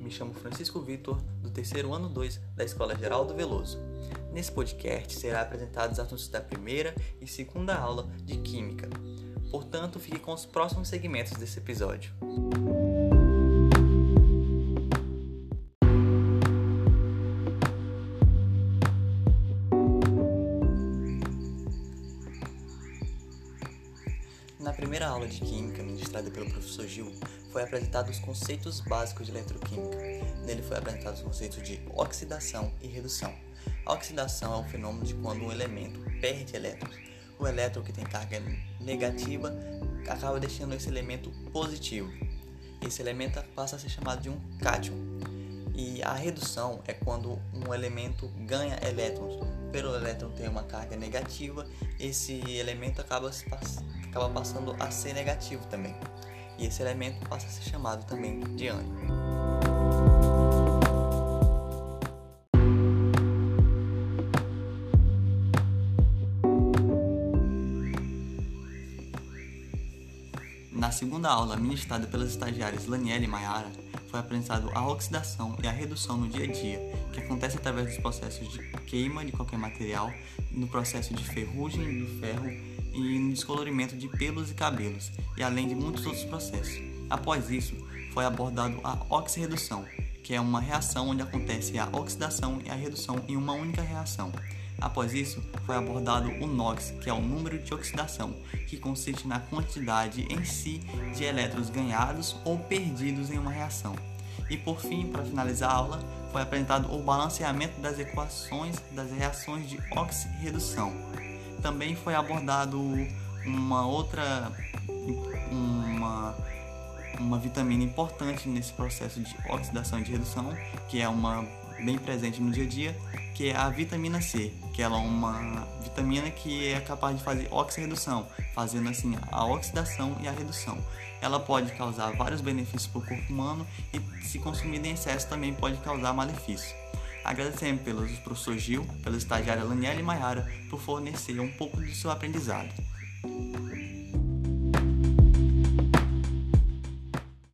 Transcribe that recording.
me chamo Francisco Vitor, do terceiro ano 2 da Escola Geral do Veloso. Nesse podcast será apresentados assuntos da primeira e segunda aula de Química. Portanto, fique com os próximos segmentos desse episódio. Na primeira aula de Química, ministrada pelo professor Gil, foi apresentado os conceitos básicos de eletroquímica. Nele foi apresentado os conceitos de oxidação e redução. A oxidação é o fenômeno de quando um elemento perde elétrons. O elétron que tem carga negativa acaba deixando esse elemento positivo. Esse elemento passa a ser chamado de um cátion. E a redução é quando um elemento ganha elétrons. Pelo elétron ter uma carga negativa, esse elemento acaba, acaba passando a ser negativo também. E esse elemento passa a ser chamado também de ânion. Na segunda aula, ministrada pelas estagiárias Laniela e Mayara, foi apresentado a oxidação e a redução no dia a dia, que acontece através dos processos de queima de qualquer material, no processo de ferrugem do ferro e no descolorimento de pelos e cabelos, e além de muitos outros processos. Após isso, foi abordado a oxirredução, que é uma reação onde acontece a oxidação e a redução em uma única reação. Após isso, foi abordado o NOx, que é o número de oxidação, que consiste na quantidade em si de elétrons ganhados ou perdidos em uma reação. E por fim, para finalizar a aula, foi apresentado o balanceamento das equações das reações de oxirredução. Também foi abordado uma outra uma uma vitamina importante nesse processo de oxidação e de redução, que é uma bem presente no dia a dia, que é a vitamina C, que ela é uma vitamina que é capaz de fazer oxirredução, fazendo assim a oxidação e a redução. Ela pode causar vários benefícios para o corpo humano e, se consumida em excesso, também pode causar malefício. Agradecemos pelos professor Gil, pela estagiária Laniela e Maiara por fornecer um pouco do seu aprendizado.